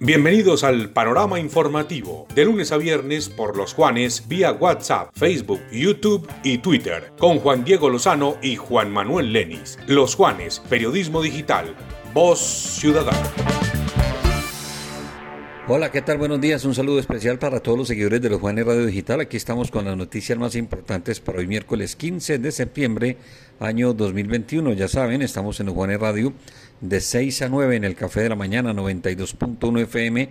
Bienvenidos al panorama informativo, de lunes a viernes por los Juanes vía WhatsApp, Facebook, YouTube y Twitter, con Juan Diego Lozano y Juan Manuel Lenis. Los Juanes, periodismo digital, voz ciudadana. Hola, ¿qué tal? Buenos días. Un saludo especial para todos los seguidores de los Juanes Radio Digital. Aquí estamos con las noticias más importantes para hoy miércoles 15 de septiembre, año 2021. Ya saben, estamos en los Juanes Radio de 6 a 9 en el Café de la Mañana 92.1 FM,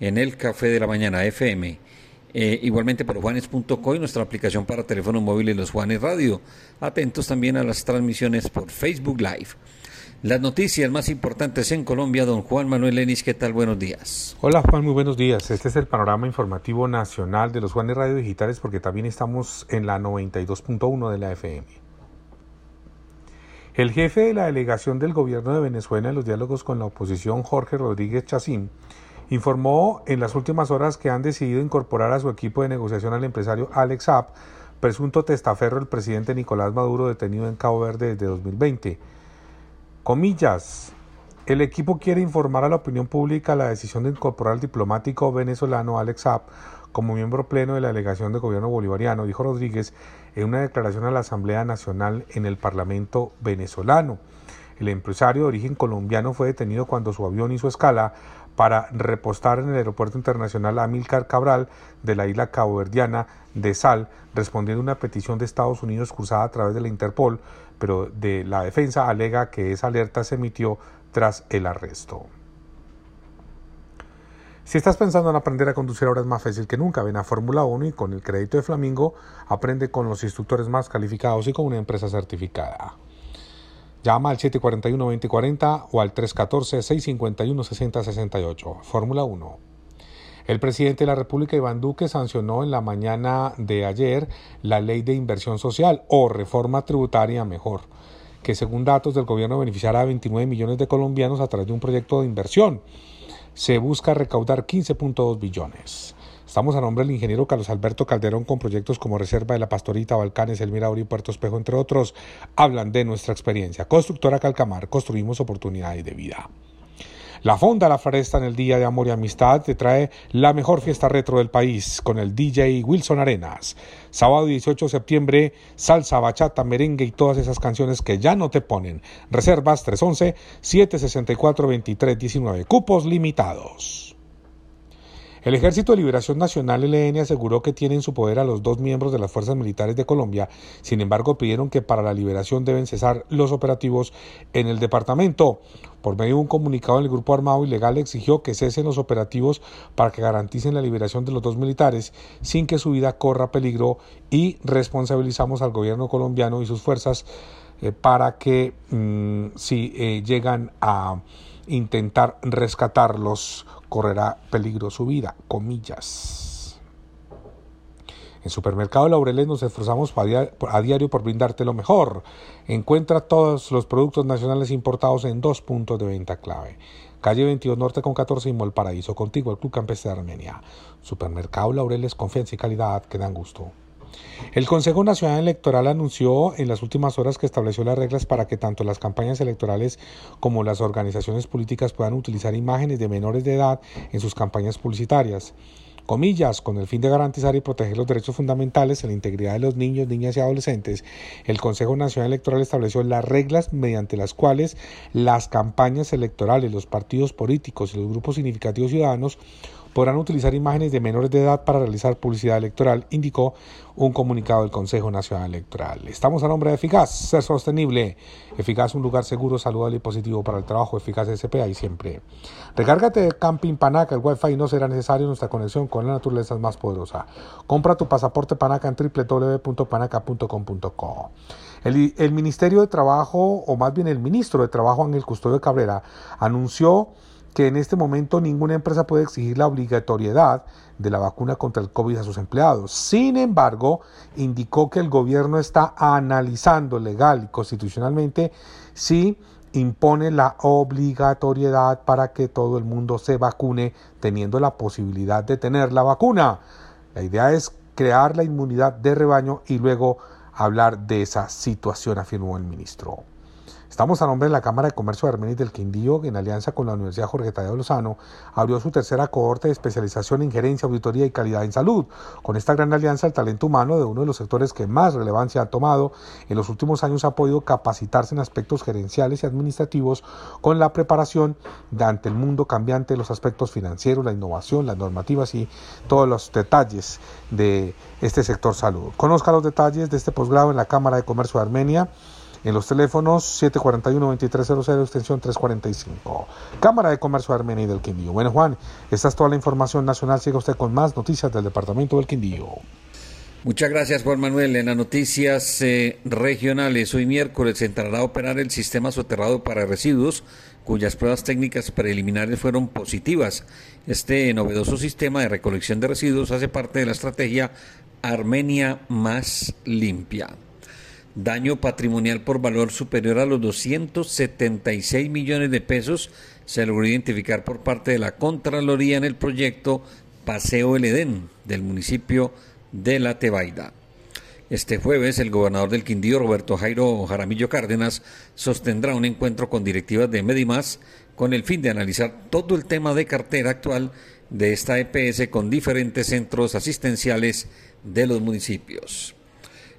en el Café de la Mañana FM. Eh, igualmente por juanes.co y nuestra aplicación para teléfono móvil y los Juanes Radio. Atentos también a las transmisiones por Facebook Live. Las noticias más importantes en Colombia, don Juan Manuel Lenis, ¿qué tal? Buenos días. Hola Juan, muy buenos días. Este es el panorama informativo nacional de los Juanes Radio Digitales porque también estamos en la 92.1 de la FM. El jefe de la delegación del gobierno de Venezuela en los diálogos con la oposición, Jorge Rodríguez Chacín, informó en las últimas horas que han decidido incorporar a su equipo de negociación al empresario Alex Saab, presunto testaferro del presidente Nicolás Maduro detenido en Cabo Verde desde 2020. Comillas. El equipo quiere informar a la opinión pública la decisión de incorporar al diplomático venezolano Alex Saab como miembro pleno de la delegación de gobierno bolivariano, dijo Rodríguez en una declaración a la Asamblea Nacional en el Parlamento venezolano. El empresario de origen colombiano fue detenido cuando su avión hizo escala para repostar en el aeropuerto internacional Amílcar Cabral de la isla caboverdiana de Sal, respondiendo a una petición de Estados Unidos cruzada a través de la Interpol, pero de la defensa alega que esa alerta se emitió tras el arresto. Si estás pensando en aprender a conducir ahora es más fácil que nunca. Ven a Fórmula 1 y con el crédito de Flamingo aprende con los instructores más calificados y con una empresa certificada. Llama al 741-2040 o al 314-651-6068. Fórmula 1. El presidente de la República, Iván Duque, sancionó en la mañana de ayer la ley de inversión social o reforma tributaria mejor, que según datos del gobierno beneficiará a 29 millones de colombianos a través de un proyecto de inversión. Se busca recaudar 15.2 billones. Estamos a nombre del ingeniero Carlos Alberto Calderón con proyectos como Reserva de la Pastorita, Balcanes, El Mirador y Puerto Espejo, entre otros. Hablan de nuestra experiencia. Constructora Calcamar, construimos oportunidades de vida. La Fonda La Floresta en el Día de Amor y Amistad te trae la mejor fiesta retro del país con el DJ Wilson Arenas. Sábado 18 de septiembre, salsa, bachata, merengue y todas esas canciones que ya no te ponen. Reservas 311-764-2319. Cupos limitados. El Ejército de Liberación Nacional LN aseguró que tiene en su poder a los dos miembros de las Fuerzas Militares de Colombia, sin embargo pidieron que para la liberación deben cesar los operativos en el departamento. Por medio de un comunicado, el grupo armado ilegal exigió que cesen los operativos para que garanticen la liberación de los dos militares sin que su vida corra peligro y responsabilizamos al gobierno colombiano y sus fuerzas eh, para que mm, si eh, llegan a intentar rescatarlos correrá peligro su vida, comillas. En Supermercado Laureles nos esforzamos a diario por brindarte lo mejor. Encuentra todos los productos nacionales importados en dos puntos de venta clave. Calle 22 Norte con 14 y Paraíso. Contigo el Club Campestre de Armenia. Supermercado Laureles, confianza y calidad que dan gusto. El Consejo Nacional Electoral anunció en las últimas horas que estableció las reglas para que tanto las campañas electorales como las organizaciones políticas puedan utilizar imágenes de menores de edad en sus campañas publicitarias. Comillas, con el fin de garantizar y proteger los derechos fundamentales y la integridad de los niños, niñas y adolescentes, el Consejo Nacional Electoral estableció las reglas mediante las cuales las campañas electorales, los partidos políticos y los grupos significativos ciudadanos podrán utilizar imágenes de menores de edad para realizar publicidad electoral, indicó un comunicado del Consejo Nacional Electoral. Estamos a nombre de Eficaz, ser sostenible. Eficaz, un lugar seguro, saludable y positivo para el trabajo. Eficaz SPA y siempre. Recárgate de Camping Panaca. El Wi-Fi no será necesario. Nuestra conexión con la naturaleza más poderosa. Compra tu pasaporte Panaca en www.panaca.com.co. El, el Ministerio de Trabajo, o más bien el ministro de Trabajo, Ángel Custodio Cabrera, anunció que en este momento ninguna empresa puede exigir la obligatoriedad de la vacuna contra el COVID a sus empleados. Sin embargo, indicó que el gobierno está analizando legal y constitucionalmente si impone la obligatoriedad para que todo el mundo se vacune teniendo la posibilidad de tener la vacuna. La idea es crear la inmunidad de rebaño y luego hablar de esa situación, afirmó el ministro. Estamos a nombre de la Cámara de Comercio de Armenia del Quindío, en alianza con la Universidad Jorge Tadeo Lozano, abrió su tercera cohorte de especialización en gerencia, auditoría y calidad en salud. Con esta gran alianza, el talento humano de uno de los sectores que más relevancia ha tomado en los últimos años ha podido capacitarse en aspectos gerenciales y administrativos con la preparación ante el mundo cambiante los aspectos financieros, la innovación, las normativas y todos los detalles de este sector salud. Conozca los detalles de este posgrado en la Cámara de Comercio de Armenia en los teléfonos 741-2300, extensión 345. Cámara de Comercio de Armenia y del Quindío. Bueno, Juan, esta es toda la información nacional. Siga usted con más noticias del Departamento del Quindío. Muchas gracias, Juan Manuel. En las noticias eh, regionales, hoy miércoles entrará a operar el sistema soterrado para residuos, cuyas pruebas técnicas preliminares fueron positivas. Este novedoso sistema de recolección de residuos hace parte de la estrategia Armenia más limpia daño patrimonial por valor superior a los 276 millones de pesos se logró identificar por parte de la Contraloría en el proyecto Paseo El Edén del municipio de La Tebaida. Este jueves, el gobernador del Quindío, Roberto Jairo Jaramillo Cárdenas, sostendrá un encuentro con directivas de Medimás con el fin de analizar todo el tema de cartera actual de esta EPS con diferentes centros asistenciales de los municipios.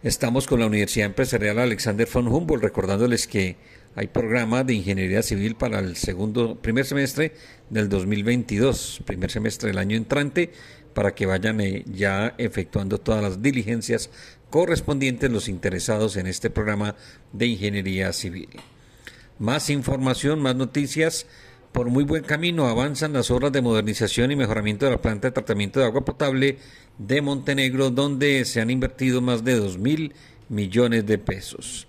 Estamos con la Universidad Empresarial Alexander von Humboldt, recordándoles que hay programa de ingeniería civil para el segundo, primer semestre del 2022, primer semestre del año entrante, para que vayan eh, ya efectuando todas las diligencias correspondientes los interesados en este programa de ingeniería civil. Más información, más noticias. Por muy buen camino avanzan las obras de modernización y mejoramiento de la planta de tratamiento de agua potable de Montenegro, donde se han invertido más de 2 mil millones de pesos.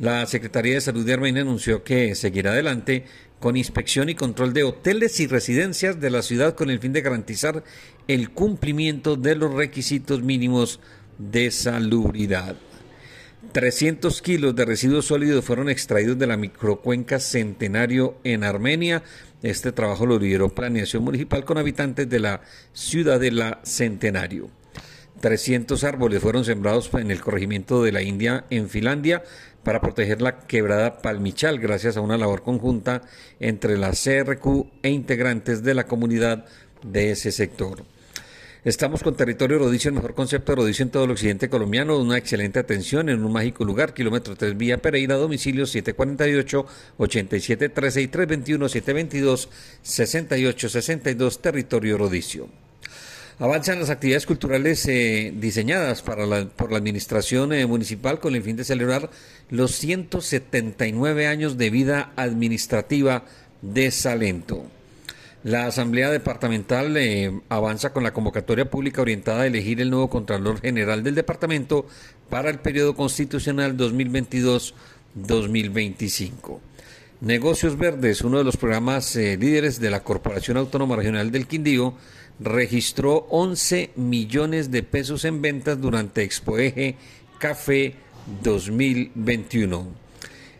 La Secretaría de Salud de Armenia anunció que seguirá adelante con inspección y control de hoteles y residencias de la ciudad con el fin de garantizar el cumplimiento de los requisitos mínimos de salubridad. 300 kilos de residuos sólidos fueron extraídos de la microcuenca Centenario en Armenia este trabajo lo lideró Planeación Municipal con habitantes de la Ciudadela Centenario. 300 árboles fueron sembrados en el corregimiento de la India en Finlandia para proteger la quebrada Palmichal gracias a una labor conjunta entre la CRQ e integrantes de la comunidad de ese sector. Estamos con Territorio Rodicio, el mejor concepto de Rodicio en todo el occidente colombiano, una excelente atención en un mágico lugar, kilómetro 3 Vía Pereira, domicilio 748-8713 y 321-722-6862, Territorio Rodicio. Avanzan las actividades culturales eh, diseñadas para la, por la Administración eh, Municipal con el fin de celebrar los 179 años de vida administrativa de Salento. La Asamblea Departamental eh, avanza con la convocatoria pública orientada a elegir el nuevo Contralor General del Departamento para el periodo constitucional 2022-2025. Negocios Verdes, uno de los programas eh, líderes de la Corporación Autónoma Regional del Quindío, registró 11 millones de pesos en ventas durante Expo Eje Café 2021.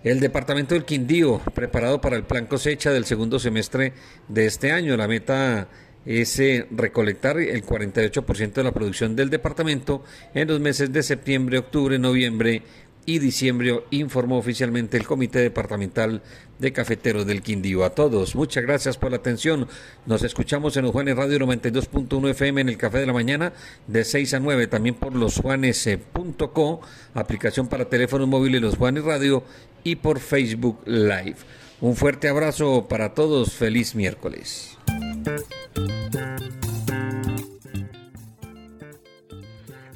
El departamento del Quindío, preparado para el plan cosecha del segundo semestre de este año. La meta es eh, recolectar el 48% de la producción del departamento en los meses de septiembre, octubre, noviembre y diciembre, informó oficialmente el Comité Departamental de Cafeteros del Quindío. A todos, muchas gracias por la atención. Nos escuchamos en los Juanes Radio 92.1 FM en el Café de la Mañana de 6 a 9, también por losjuanes.co, aplicación para teléfonos móviles Los Juanes Radio y por Facebook Live. Un fuerte abrazo para todos, feliz miércoles.